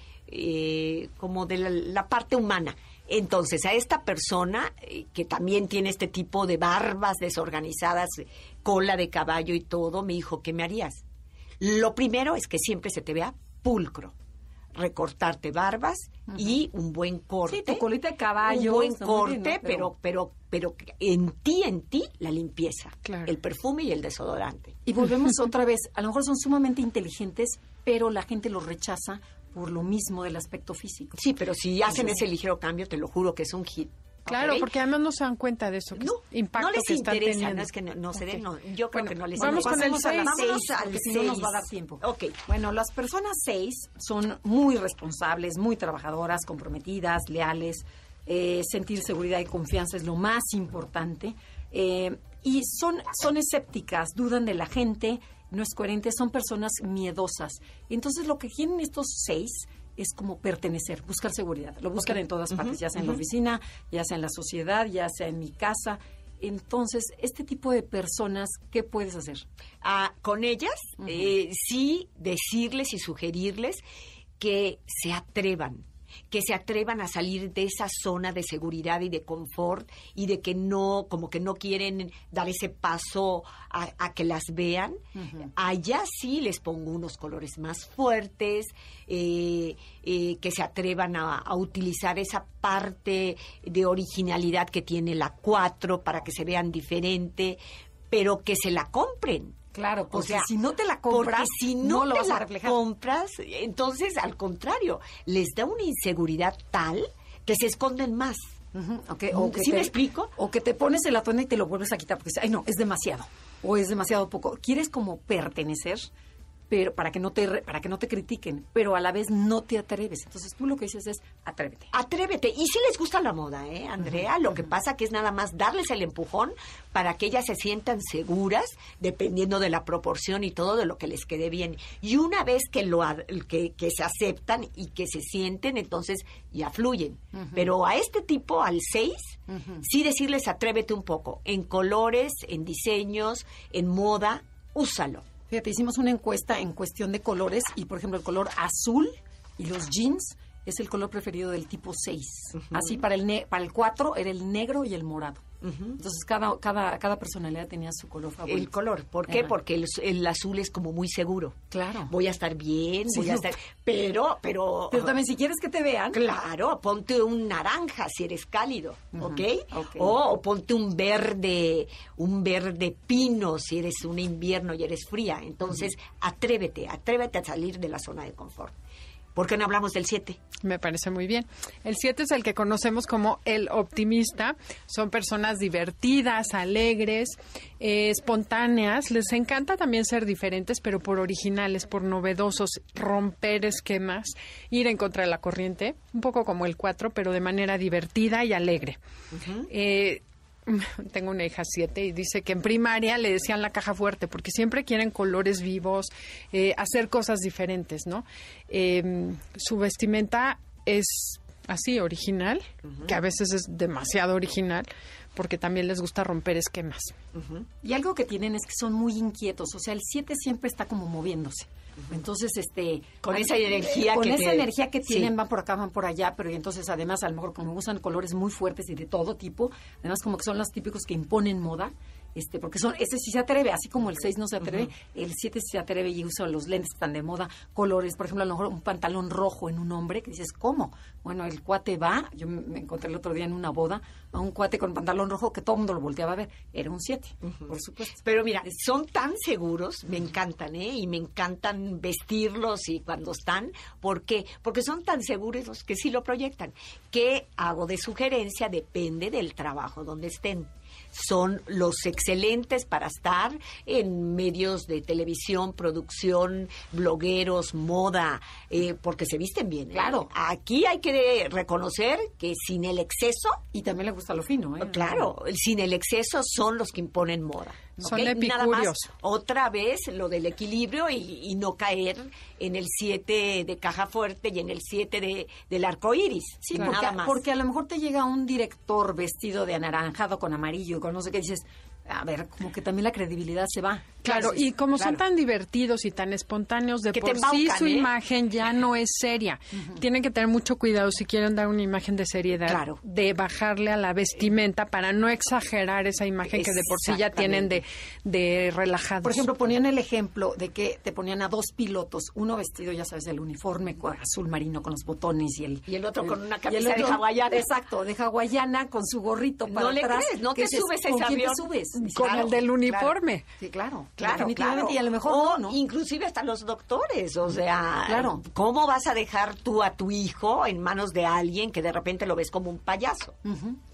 como de la, la parte humana. Entonces, a esta persona eh, que también tiene este tipo de barbas desorganizadas, cola de caballo y todo, me dijo, ¿qué me harías? Lo primero es que siempre se te vea pulcro. Recortarte barbas y un buen corte. Sí, tu colita de caballo, Un buen corte, bien, ¿no? pero, pero, pero en ti, en ti, la limpieza. Claro. El perfume y el desodorante. Y volvemos otra vez, a lo mejor son sumamente inteligentes, pero la gente los rechaza por lo mismo del aspecto físico. Sí, pero si hacen ese ligero cambio, te lo juro que es un hit. Claro, ¿ok? porque además no se dan cuenta de eso, que no, impacto no les que están interesa, teniendo. no es que no, no se den, no, yo creo Bueno, que no les vamos interesa. con el Pasemos a las seis. seis, Vámonos al porque si no nos va a dar tiempo. Ok. Bueno, las personas seis son muy responsables, muy trabajadoras, comprometidas, leales. eh, sentir seguridad y confianza es lo más importante. eh, y son, son escépticas, dudan de la gente, no es coherente, son personas miedosas. Entonces lo que quieren estos seis es como pertenecer, buscar seguridad. Lo buscan en todas partes, ya sea en la oficina, ya sea en la sociedad, ya sea en mi casa. Entonces, este tipo de personas, ¿qué puedes hacer? Ah, con ellas, eh, sí decirles y sugerirles que se atrevan, que se atrevan a salir de esa zona de seguridad y de confort y de que no, como que no quieren dar ese paso a, a que las vean. Allá sí les pongo unos colores más fuertes, eh, eh, que se atrevan a, a utilizar esa parte de originalidad que tiene la 4 para que se vean diferente, pero que se la compren. Claro, O porque sea, si no te la compras, si no, lo te vas a la compras, entonces al contrario, les da una inseguridad tal que se esconden más. Ujú, ok, o que ¿Sí te- me explico? O que te pones el atuendo y te lo vuelves a quitar porque ay no, es demasiado o es demasiado poco. Quieres como pertenecer, pero para que no te para que no te critiquen, pero a la vez no te atreves. Entonces tú lo que dices es atrévete. Atrévete. Y si les gusta la moda, ¿eh, Andrea? Lo que pasa que es nada más darles el empujón para que ellas se sientan seguras, dependiendo de la proporción y todo de lo que les quede bien. Y una vez que lo que, que se aceptan y que se sienten, entonces ya fluyen. Pero a este tipo, al 6, sí decirles atrévete un poco. En colores, en diseños, en moda, úsalo. Fíjate, hicimos una encuesta en cuestión de colores y por ejemplo el color azul y los jeans es el color preferido del tipo 6. Así para el ne- para el 4 era el negro y el morado. Entonces cada, cada, cada personalidad tenía su color favorito. El color. ¿Por qué? Ajá. Porque el, el azul es como muy seguro. Claro. Voy a estar bien, Sí, voy a estar... Pero, pero... Pero también si quieres que te vean, Claro, ponte un naranja si eres cálido, ¿ok? ok. O, o ponte un verde, un verde pino si eres un invierno y eres fría. Entonces, atrévete, atrévete a salir de la zona de confort. ¿Por qué no hablamos del 7? Me parece muy bien. El 7 es el que conocemos como el optimista. Son personas divertidas, alegres, eh, espontáneas. Les encanta también ser diferentes, pero por originales, por novedosos, romper esquemas, ir en contra de la corriente, un poco como el 4, pero de manera divertida y alegre. Eh, tengo una hija siete y dice que en primaria le decían la caja fuerte porque siempre quieren colores vivos, eh, hacer cosas diferentes, ¿no? Eh, su vestimenta es así, original, que a veces es demasiado original porque también les gusta romper esquemas. Y algo que tienen es que son muy inquietos, o sea, el 7 siempre está como moviéndose. Entonces, este... Con esa energía Con que esa te- energía que sí. tienen, van por acá, van por allá, pero y entonces además a lo mejor como usan colores muy fuertes y de todo tipo, además como que son los típicos que imponen moda, este porque son, ese sí se atreve, así como el 6 no se atreve, el 7 sí se atreve y usa los lentes están de moda, colores, por ejemplo, a lo mejor un pantalón rojo en un hombre, que dices, ¿cómo? Bueno, el cuate va, yo me me encontré el otro día en una boda, a un cuate con pantalón rojo que todo el mundo lo volteaba a ver, era un 7, por supuesto. Pero mira, son tan seguros, me encantan, ¿eh? Y me encantan vestirlos y cuando están. ¿Por qué? Porque son tan seguros que sí lo proyectan. ¿Qué hago de sugerencia? Depende del trabajo donde estén. Son los excelentes para estar en medios de televisión, producción, blogueros, moda, eh, porque se visten bien. ¿eh? Claro. Aquí hay que reconocer que sin el exceso Y también le gusta lo fino, ¿eh? Claro, sin el exceso son los que imponen moda. Son. Nada más, otra vez lo del equilibrio y, y no caer en el 7 de caja fuerte y en el 7 de, del arco iris. Sí, nada porque, más. porque a lo mejor te llega un director vestido de anaranjado con amarillo, con no sé qué, dices, a ver, como que también la credibilidad se va. Claro, y como son tan divertidos y tan espontáneos, de Que por sí su ¿eh? imagen ya no es seria. Tienen que tener mucho cuidado si quieren dar una imagen de seriedad, Claro. de bajarle a la vestimenta para no exagerar esa imagen que de por sí ya tienen de, de relajados. Por ejemplo, ponían el ejemplo de que te ponían a dos pilotos, uno vestido, ya sabes, el uniforme azul marino con los botones y el... Y el otro con una camisa de hawaiana. Exacto, de hawaiana con su gorrito para No le atrás. crees, no que te subes a ¿con ese avión? te subes? Dices, Con claro, el del claro. uniforme. Sí, claro. Claro, definitivamente, claro. y a lo mejor O no, ¿no? inclusive hasta los doctores, o sea, Claro. ¿cómo vas a dejar tú a tu hijo en manos de alguien que de repente lo ves como un payaso?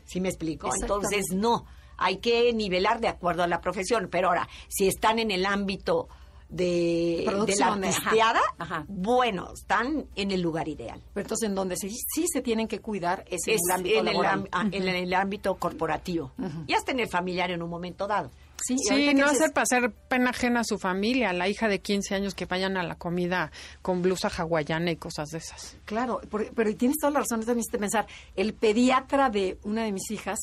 ¿Sí me explico? Entonces, no, hay que nivelar de acuerdo a la profesión, pero ahora, si están en el ámbito de, de la ajá, ajá. bueno, están en el lugar ideal. Pero entonces, en donde sí, sí se tienen que cuidar es en Es el ámbito en el, laboral. ah, en el ámbito corporativo. Y hasta en el familiar en un momento dado. Sí, y Sí, no dices- hacer pasar pena ajena a su familia, a la hija de 15 años que vayan a la comida con blusa hawaiana y cosas de esas. Claro, por- pero y tienes toda la razón, también hiciste pensar, el pediatra de una de mis hijas,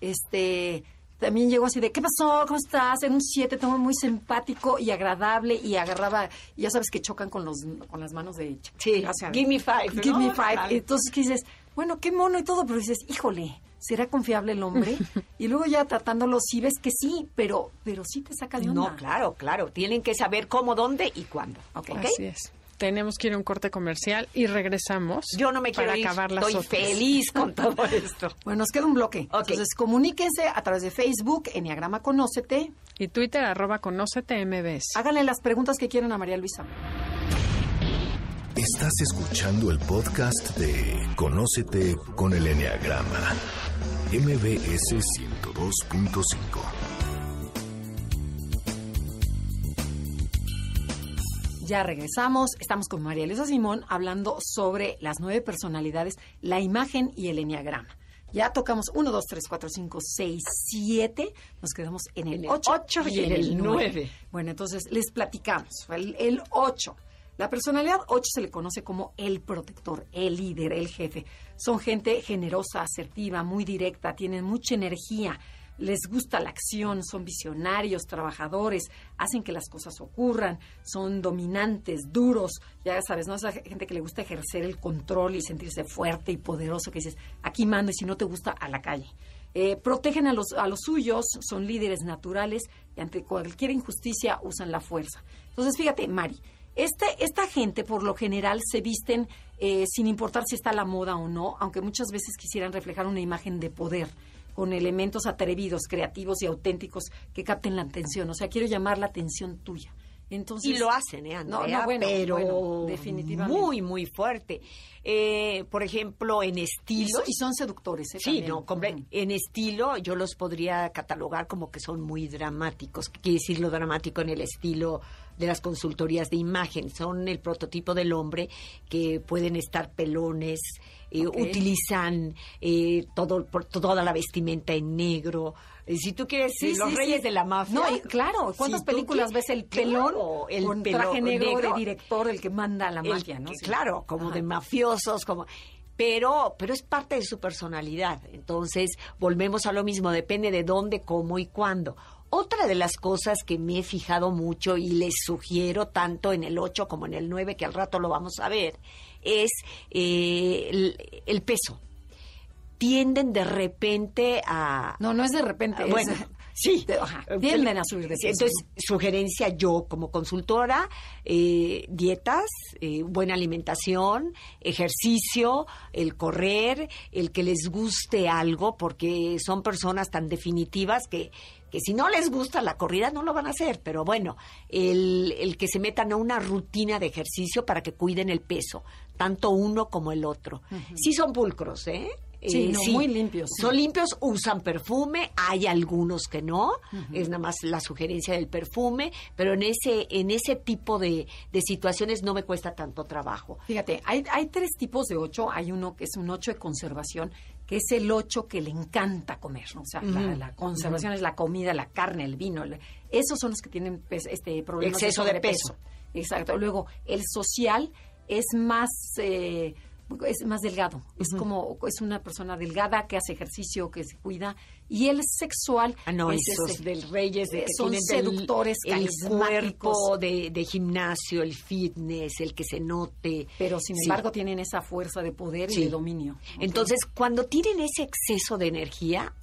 este, también llegó así de, ¿qué pasó? ¿Cómo estás? En un 7, todo muy simpático y agradable y agarraba, y ya sabes que chocan con los con las manos de... Sí, o sea, give me five, Give ¿no? me five. Entonces, ¿qué dices? Bueno, qué mono y todo, pero dices, híjole, ¿será confiable el hombre? y luego ya tratándolo, sí ves que sí, pero, pero sí te saca de onda. No, claro, claro. Tienen que saber cómo, dónde y cuándo. ¿ok? Así es. Tenemos que ir a un corte comercial y regresamos. Yo no me quiero para ir. acabar las Estoy otras. feliz con todo esto. Bueno, nos queda un bloque. Ok. Entonces, comuníquense a través de Facebook, Enneagrama Conócete. Y Twitter, arroba conócete MBS. Háganle las preguntas que quieran a María Luisa. Estás escuchando el podcast de Conócete con el Enneagrama. MBS 102.5. Ya regresamos. Estamos con María Luisa Simón hablando sobre las nueve personalidades, la imagen y el enneagrama. Ya tocamos 1, 2, 3, 4, 5, 6, 7. Nos quedamos en el el 8 ocho y en el 9. nueve. Bueno, entonces les platicamos. El 8. La personalidad 8 se le conoce como el protector, el líder, el jefe. Son gente generosa, asertiva, muy directa, tienen mucha energía, les gusta la acción, son visionarios, trabajadores, hacen que las cosas ocurran, son dominantes, duros, ya sabes, ¿no? Esa gente que le gusta ejercer el control y sentirse fuerte y poderoso, que dices, aquí mando y si no te gusta, a la calle. Eh, protegen a los, a los suyos, son líderes naturales y ante cualquier injusticia usan la fuerza. Entonces, fíjate, Mari, este, esta gente por lo general se visten eh, sin importar si está a la moda o no, aunque muchas veces quisieran reflejar una imagen de poder con elementos atrevidos, creativos y auténticos que capten la atención. O sea, quiero llamar la atención tuya. Entonces, y lo hacen, ¿eh, Andrea? No, bueno, pero bueno, definitivamente. muy, muy fuerte. Eh, por ejemplo, en estilo... y son seductores, ¿eh? Sí, También. no, en estilo yo los podría catalogar como que son muy dramáticos. ¿Qué quiere decir lo dramático en el estilo de las consultorías de imagen? Son el prototipo del hombre que pueden estar pelones, eh, utilizan eh, todo, por- toda la vestimenta en negro. Eh, si tú quieres, Sí, los sí, reyes sí. de la mafia. No, y claro, ¿cuántas si películas quieres- ves el pelón Claro, el con pelo- traje negro, negro. de director, el que manda a la mafia, ¿no? Claro, como Ajá. de mafiosos, como pero pero es parte de su personalidad. Entonces, volvemos a lo mismo, depende de dónde, cómo y cuándo. Otra de las cosas que me he fijado mucho y les sugiero tanto en el 8 como en el 9, que al rato lo vamos a ver, es eh, el, el peso. Tienden de repente a... No, no es de repente. Es- bueno, sí. de- ajá, tienden a subir de peso. Entonces, sugerencia yo como consultora, eh, dietas, eh, buena alimentación, ejercicio, el correr, el que les guste algo, porque son personas tan definitivas que, que si no les gusta la corrida no lo van a hacer, pero bueno, el, el que se metan a una rutina de ejercicio para que cuiden el peso, tanto uno como el otro. Sí son pulcros, ¿eh? Sí, Eh, no, muy limpios, sí. Son limpios, usan perfume, hay algunos que no, es nada más la sugerencia del perfume, pero en ese, en ese tipo de, de situaciones no me cuesta tanto trabajo. Fíjate, hay, hay tres tipos de ocho. Hay uno que es un ocho de conservación, que es el ocho que le encanta comer. ¿no? O sea, la, la conservación es la comida, la carne, el vino. el- esos son los que tienen pues, este problemas Exceso de sobrepeso. Exacto. Luego, el social es más... eh, es más delgado, es como, es una persona delgada que hace ejercicio, que se cuida, y el sexual Ah, no, es esos ese. del Reyes, de Eh, que son seductores, el carismáticos. cuerpo de, de gimnasio, el fitness, el que se note. pero sin Sí. embargo tienen esa fuerza de poder Sí. y de dominio. Entonces, cuando tienen ese exceso de energía,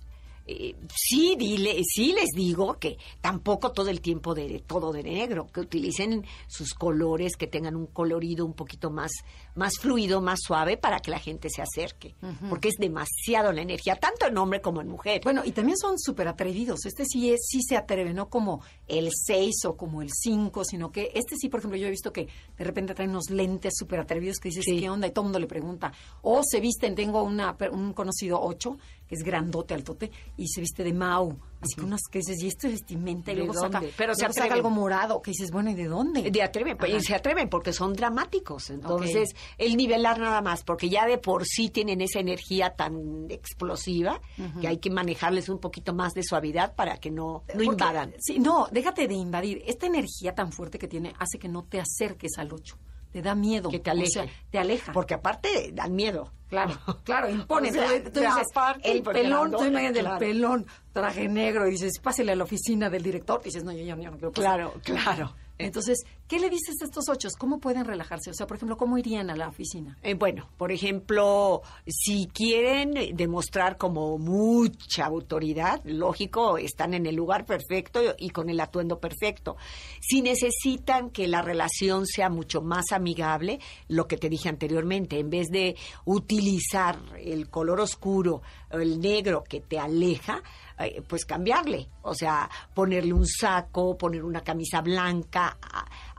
eh, sí, dile, sí les digo que tampoco todo el tiempo de todo de negro, que utilicen sus colores, que tengan un colorido un poquito más, más fluido, más suave para que la gente se acerque, porque es demasiado la energía, tanto en hombre como en mujer. Bueno, y también son súper atrevidos. Este sí es, sí se atreve, no como el 6 o como el 5, sino que este sí, por ejemplo, yo he visto que de repente traen unos lentes súper atrevidos que dices, Sí. ¿qué onda? Y todo el mundo le pregunta. O se visten, tengo una, un conocido 8, que es grandote, altote, y se viste de Mau. Así que unas que dices, ¿y esto es vestimenta? Y ¿De luego saca? Pero se saca algo morado, que dices, bueno, ¿y de dónde? De atreven, pues, y se atreven porque son dramáticos. Entonces, el nivelar nada más, porque ya de por sí tienen esa energía tan explosiva que hay que manejarles un poquito más de suavidad para que no, no Porque- invadan. Sí, no, déjate de invadir. Esta energía tan fuerte que tiene hace que no te acerques al 8. Te da miedo. Que te O sea, te aleja. Porque aparte dan miedo. Claro, claro, impone. O sea, Tú- tú dices, aparte, el pelón, tú el pelón, traje negro, y dices, pásele a la oficina del director. Y dices, no, yo, yo, yo no quiero pasar. Claro, claro. Entonces, ¿qué le dices a estos ocho? ¿Cómo pueden relajarse? O sea, por ejemplo, ¿cómo irían a la oficina? Eh, bueno, por ejemplo, si quieren demostrar como mucha autoridad, lógico, están en el lugar perfecto y con el atuendo perfecto. Si necesitan que la relación sea mucho más amigable, lo que te dije anteriormente, en vez de utilizar el color oscuro, el negro que te aleja, pues cambiarle, o sea, ponerle un saco, poner una camisa blanca,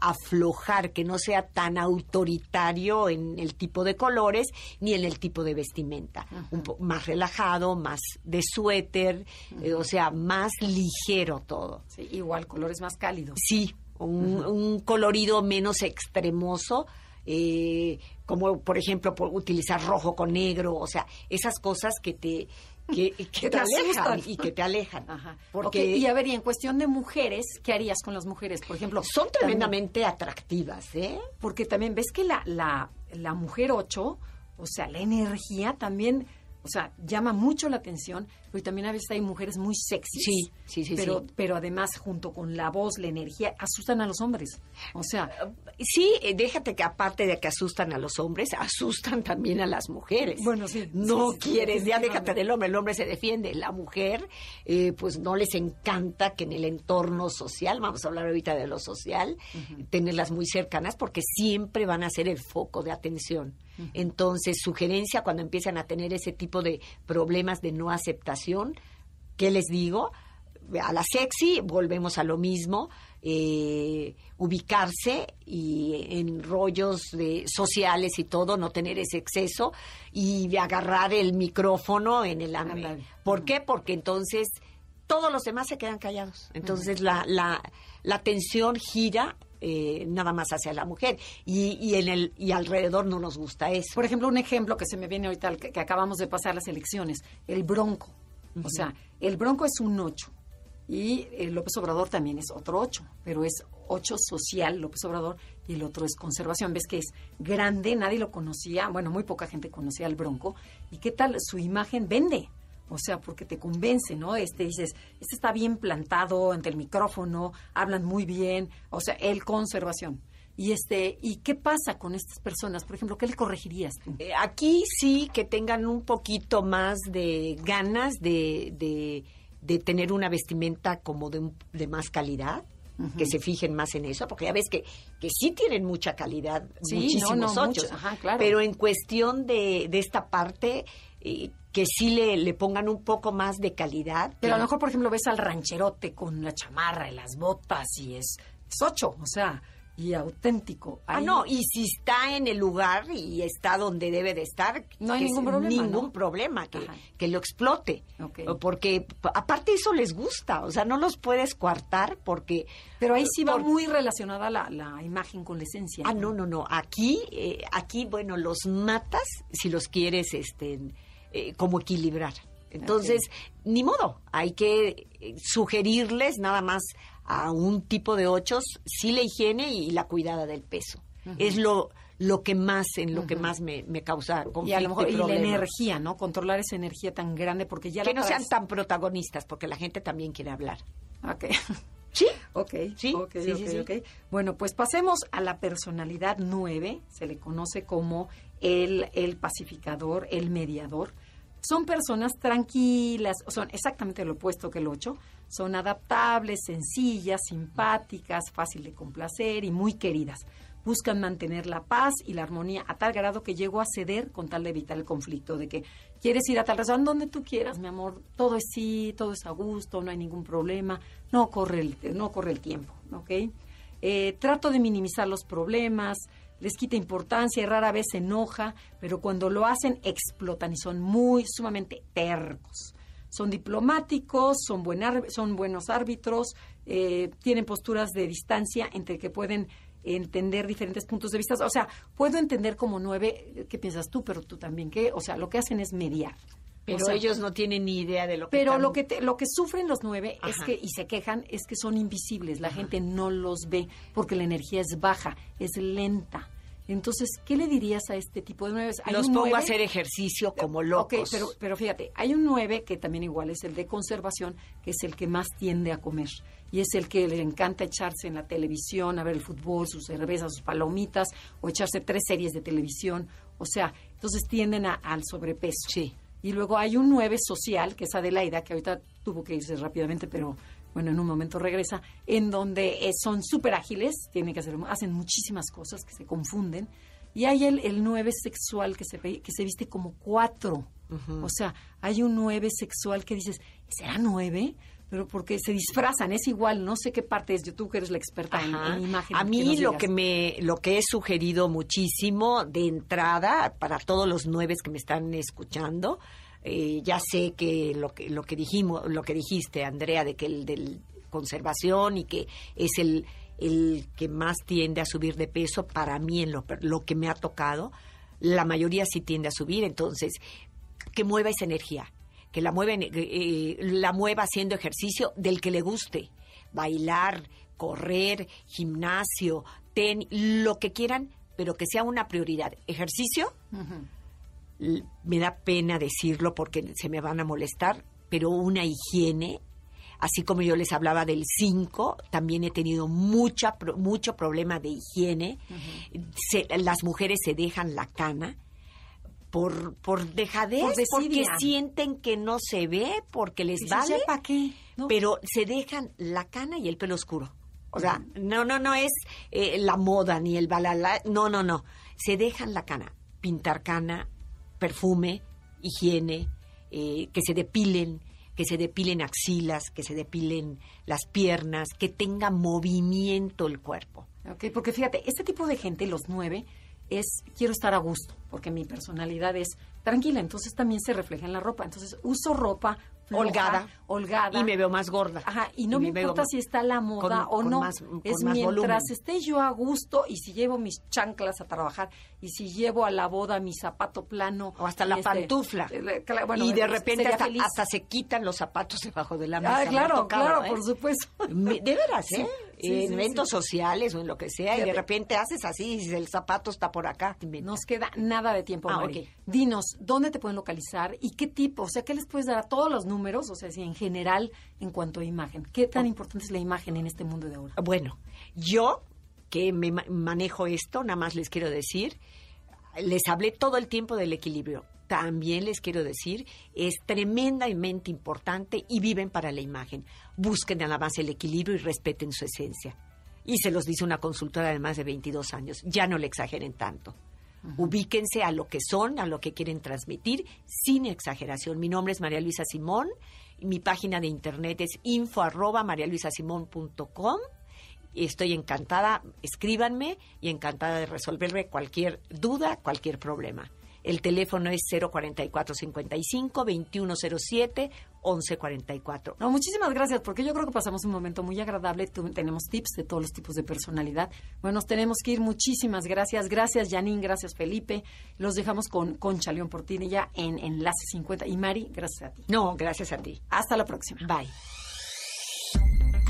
aflojar, que no sea tan autoritario en el tipo de colores ni en el tipo de vestimenta, un po más relajado, más de suéter, eh, o sea, más ligero todo. Sí, igual, colores más cálidos. Sí, un, un colorido menos extremoso. eh, como por ejemplo por utilizar rojo con negro, o sea, esas cosas que te que, que Que te, alejan y que te alejan. Ajá. Porque Y a ver, y en cuestión de mujeres, ¿qué harías con las mujeres? Por ejemplo, son también- tremendamente atractivas, ¿eh? porque también ves que la, la, la mujer 8, o sea, la energía también O sea, llama mucho la atención, pero también a veces hay mujeres muy sexys. Sí, sí, sí, Pero, sí. pero además, junto con la voz, la energía, asustan a los hombres. O sea, Sí, eh, déjate que aparte de que asustan a los hombres, asustan también a las mujeres. Bueno, sí, No sí, sí, quieres, ya déjate del hombre, el hombre se defiende. La mujer, eh, pues no les encanta que en el entorno social, vamos a hablar ahorita de lo social, tenerlas muy cercanas porque siempre van a ser el foco de atención. Entonces, sugerencia cuando empiezan a tener ese tipo de problemas de no aceptación, ¿qué les digo? a la sexy, volvemos a lo mismo, eh, ubicarse y en rollos de sociales y todo, no tener ese exceso y agarrar el micrófono en el ámbito. ¿Por qué? Porque entonces todos los demás se quedan callados. Entonces la, la, la atención gira eh, nada más hacia la mujer y, y en el y alrededor no nos gusta eso. Por ejemplo, un ejemplo que se me viene ahorita, que, que acabamos de pasar las elecciones, el Bronco. O sea, el Bronco es un 8 y el López Obrador también es otro 8, pero es 8 social López Obrador y el otro es conservación. Ves que es grande, nadie lo conocía, bueno, muy poca gente conocía al Bronco. ¿Y qué tal? Su imagen vende. O sea, porque te convence, ¿no? Este dices, este está bien plantado ante el micrófono, hablan muy bien, o sea, el conservación. Y este, ¿y qué pasa con estas personas? Por ejemplo, ¿qué le corregirías tú? Eh, Aquí sí que tengan un poquito más de ganas de, de, de tener una vestimenta como de, de más calidad, que se fijen más en eso, porque ya ves que, que sí tienen mucha calidad, Sí, muchísimos no, no, ochos, mucho, ajá, claro. pero en cuestión de, de esta parte, eh, que sí le, le pongan un poco más de calidad. Pero a lo mejor, por ejemplo, ves al rancherote con la chamarra y las botas y es, es ocho, o sea, y auténtico. Ah, no, y si está en el lugar y está donde debe de estar, No hay ningún problema, ningún ¿no? problema, que, que lo explote. Porque aparte eso les gusta, o sea, no los puedes coartar porque... Pero ahí sí va por- muy relacionada la, la imagen con la esencia. Ah, no, no, no, aquí, eh, aquí, bueno, los matas si los quieres, este, eh, como equilibrar. Entonces, ni modo, hay que eh, sugerirles nada más a un tipo de ochos, sí la higiene y la cuidada del peso. Es lo, lo que más, en lo que más me, me causa conflicto y a lo mejor y la energía, ¿no? Controlar esa energía tan grande porque ya Que la no sean tan protagonistas, porque la gente también quiere hablar. Ok. Sí, Ok, Sí, ok, sí, ok, sí. Bueno, pues pasemos a la personalidad 9, se le conoce como el, el pacificador, el mediador. Son personas tranquilas, son exactamente lo opuesto que el 8, son adaptables, sencillas, simpáticas, fácil de complacer y muy queridas. Buscan mantener la paz y la armonía a tal grado que llego a ceder con tal de evitar el conflicto, de que quieres ir a tal restaurante donde tú quieras, mi amor, todo es sí, todo es a gusto, no hay ningún problema, no corre el, no corre el tiempo, ¿ok? Eh, trato de minimizar los problemas, les quita importancia y rara vez se enoja, pero cuando lo hacen explotan y son muy sumamente tercos. Son diplomáticos, son, buen son buenos árbitros, eh, tienen posturas de distancia entre que pueden entender diferentes puntos de vista. O sea, puedo entender como nueve eh, qué piensas tú, pero tú también qué. O sea, lo que hacen es mediar. Pero O sea, ellos no tienen ni idea de lo que pero están- lo que te- lo que sufren los nueve es que y se quejan es que son invisibles. La gente no los ve porque la energía es baja, es lenta. Entonces, ¿qué le dirías a este tipo de nueve? Los pongo a nueve- hacer ejercicio como Ok, locos. pero, pero fíjate, hay un 9 que también igual es el de conservación, que es el que más tiende a comer. Y es el que le encanta echarse en la televisión, a ver el fútbol, sus cervezas, sus palomitas, o echarse tres series de televisión. O sea, entonces tienden a- al sobrepeso. Sí. Y luego hay un 9 social, que es Adelaida, que ahorita tuvo que irse rápidamente, pero bueno, en un momento regresa, en donde eh, son súper ágiles, tienen que hacer, hacen muchísimas cosas que se confunden. Y hay el, el 9 sexual que se, que se viste como cuatro. O sea, hay un 9 sexual que dices, ¿será 9? Pero porque se disfrazan, es igual, no sé qué parte es, yo tú que eres la experta en, en imagen. A mí lo que me lo que he sugerido muchísimo de entrada para todos los nueve que me están escuchando, eh, ya sé que lo que lo que dijimos, lo que dijiste, Andrea, de que el del conservación y que es el el que más tiende a subir de peso para mí en lo, lo que me ha tocado, la mayoría sí tiende a subir, entonces que mueva esa energía, que la mueva, en- eh, la mueva haciendo ejercicio del que le guste, bailar, correr, gimnasio, ten, lo que quieran, pero que sea una prioridad. Ejercicio, me da pena decirlo porque se me van a molestar, pero una higiene, así como yo les hablaba del 5, también he tenido mucha, mucho problema de higiene. Se- las mujeres se dejan la cana por, por dejadez, Por porque sienten que no se ve, porque les vale, "¿Ya pa' qué?". No. pero se dejan la cana y el pelo oscuro. O sea, no, no, no es eh, la moda ni el balala, no, no, no. Se dejan la cana, pintar cana, perfume, higiene, eh, que se depilen, que se depilen axilas, que se depilen las piernas, que tenga movimiento el cuerpo. Ok, porque fíjate, este tipo de gente, los nueve, es quiero estar a gusto, porque mi personalidad es tranquila, entonces también se refleja en la ropa. Entonces uso ropa floja, Holgada. holgada. Y me veo más gorda. Ajá, y no me, importa si está la moda con- o con no. más- es mientras volumen. esté yo a gusto y si llevo mis chanclas a trabajar y si llevo a la boda mi zapato plano. O hasta la este, pantufla. eh, bueno, y de eh, repente hasta, hasta se quitan los zapatos debajo de la mesa. Ah, claro, tocado, claro, ¿eh? por supuesto. De veras, ¿eh? sí, en sí, eventos sí. sociales o en lo que sea, y de repente haces así y el zapato está por acá. Nos queda nada de tiempo, Ah, Mari. Dinos, ¿dónde te pueden localizar y qué tipo? O sea, ¿qué les puedes dar a todos los números? O sea, si en general, en cuanto a imagen. ¿Qué Oh. tan importante es la imagen en este mundo de ahora? Bueno, yo que me ma- manejo esto, nada más les quiero decir, les hablé todo el tiempo del equilibrio. También les quiero decir, es tremendamente importante y viven para la imagen. Busquen nada más el equilibrio y respeten su esencia. Y se los dice una consultora de más de 22 años. Ya no le exageren tanto. Ubíquense a lo que son, a lo que quieren transmitir, sin exageración. Mi nombre es María Luisa Simón. y Mi página de internet es info arroba marialuisasimón.com. Estoy encantada, escríbanme y encantada de resolverle cualquier duda, cualquier problema. El teléfono es 04455 2107 1144. No, muchísimas gracias, porque yo creo que pasamos un momento muy agradable. Tenemos tips de todos los tipos de personalidad. Bueno, nos tenemos que ir. Muchísimas gracias. Gracias, Janine. Gracias, Felipe. Los dejamos con Concha León Portinilla en Enlace 50. Y Mari, gracias a ti. No, gracias a ti. Hasta la próxima. Bye.